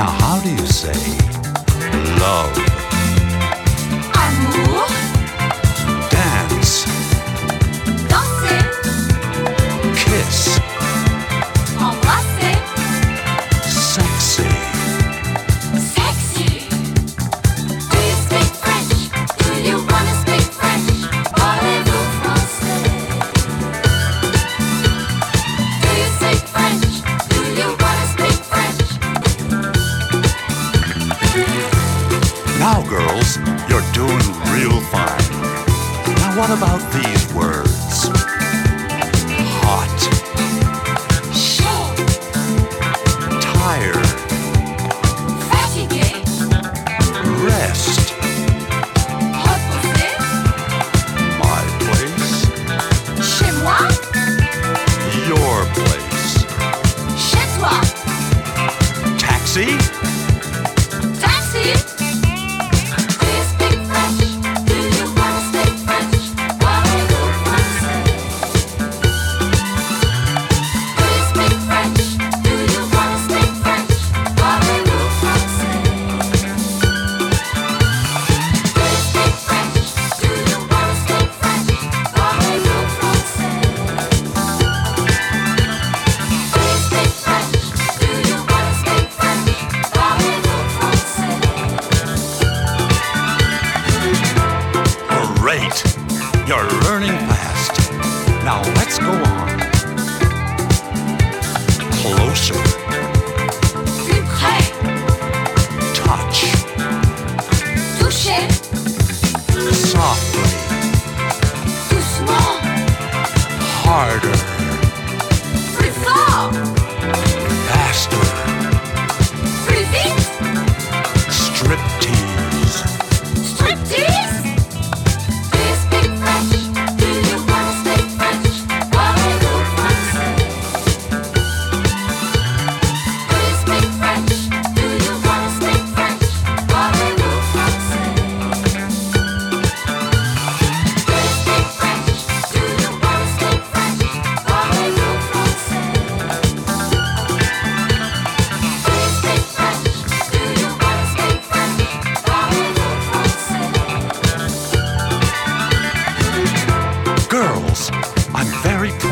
Now, how do you say love? Amour,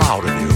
out of here.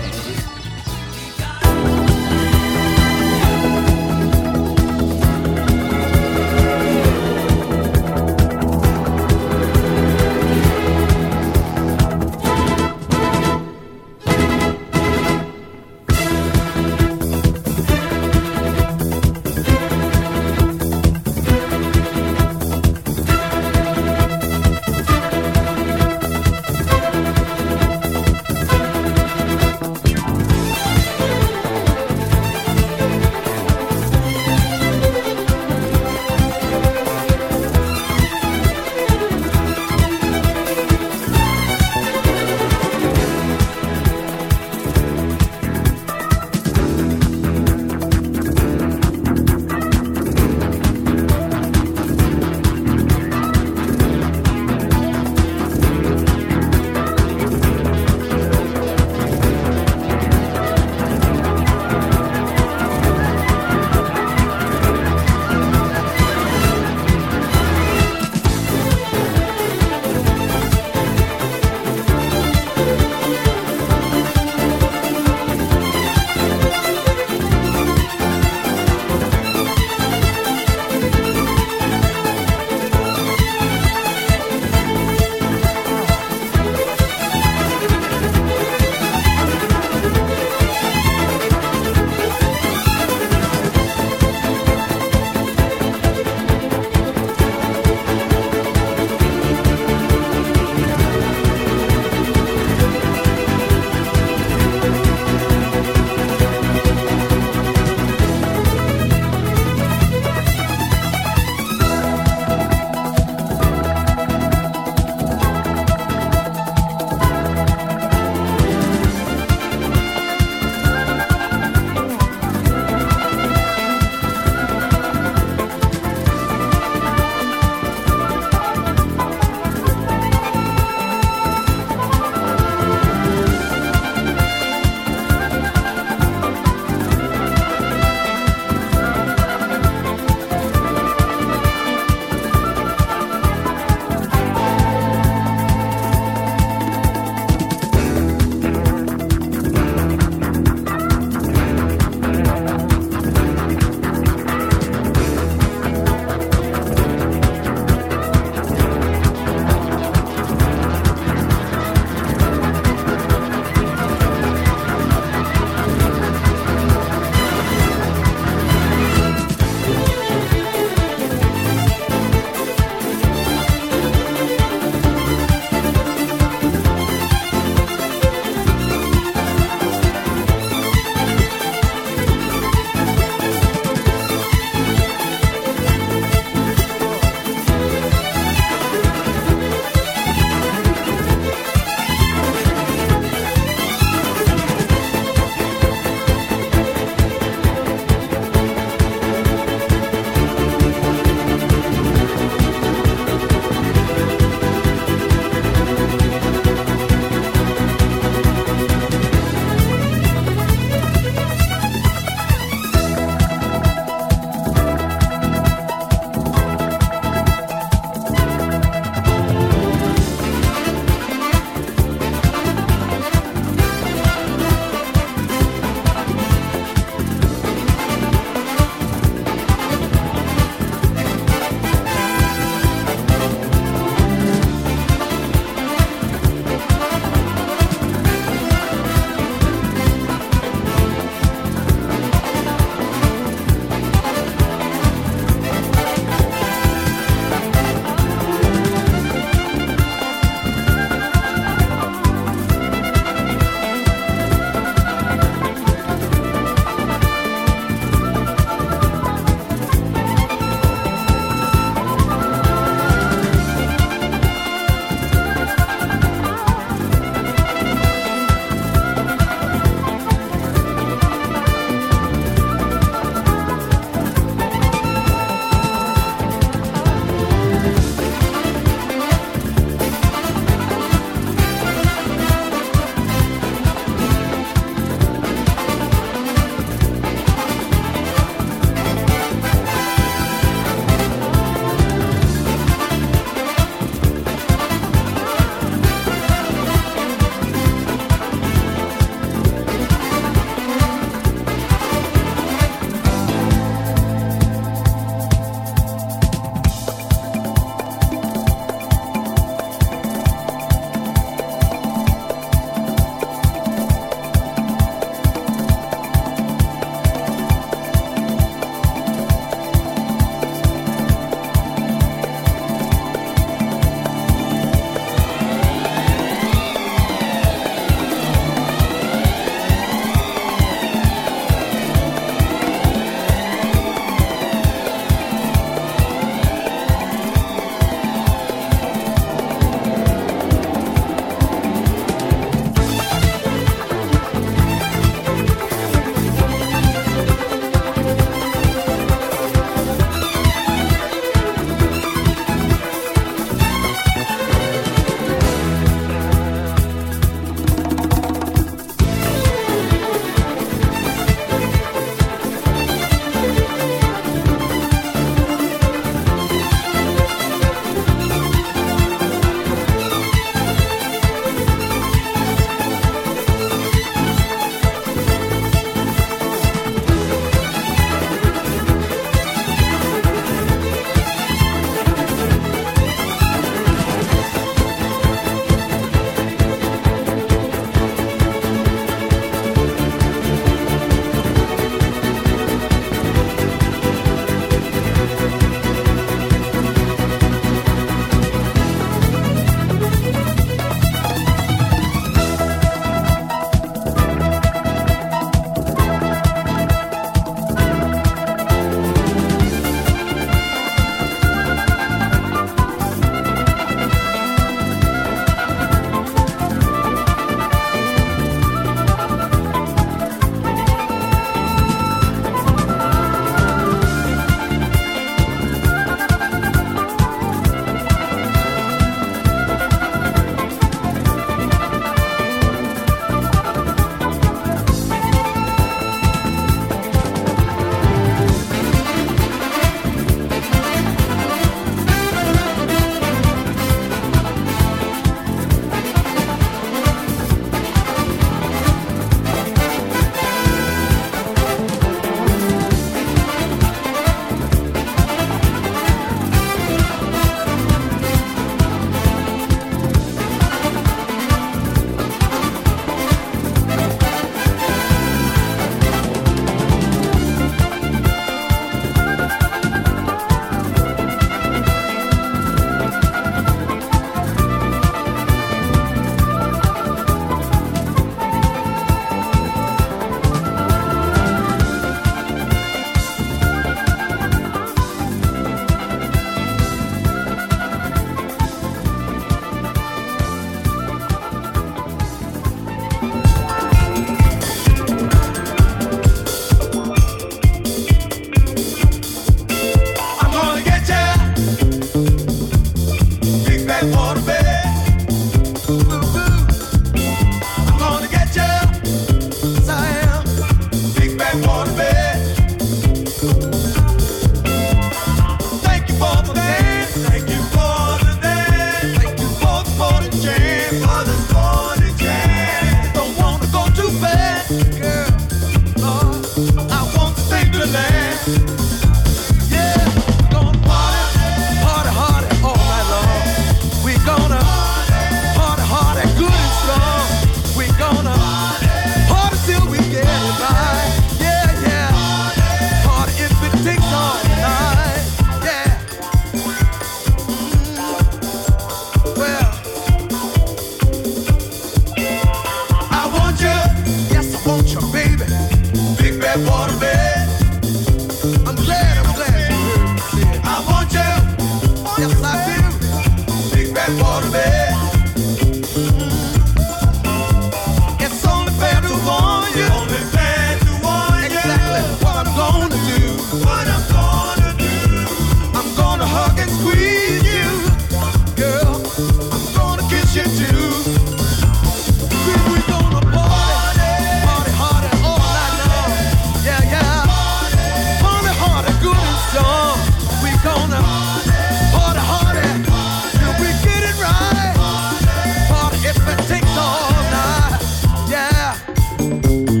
Música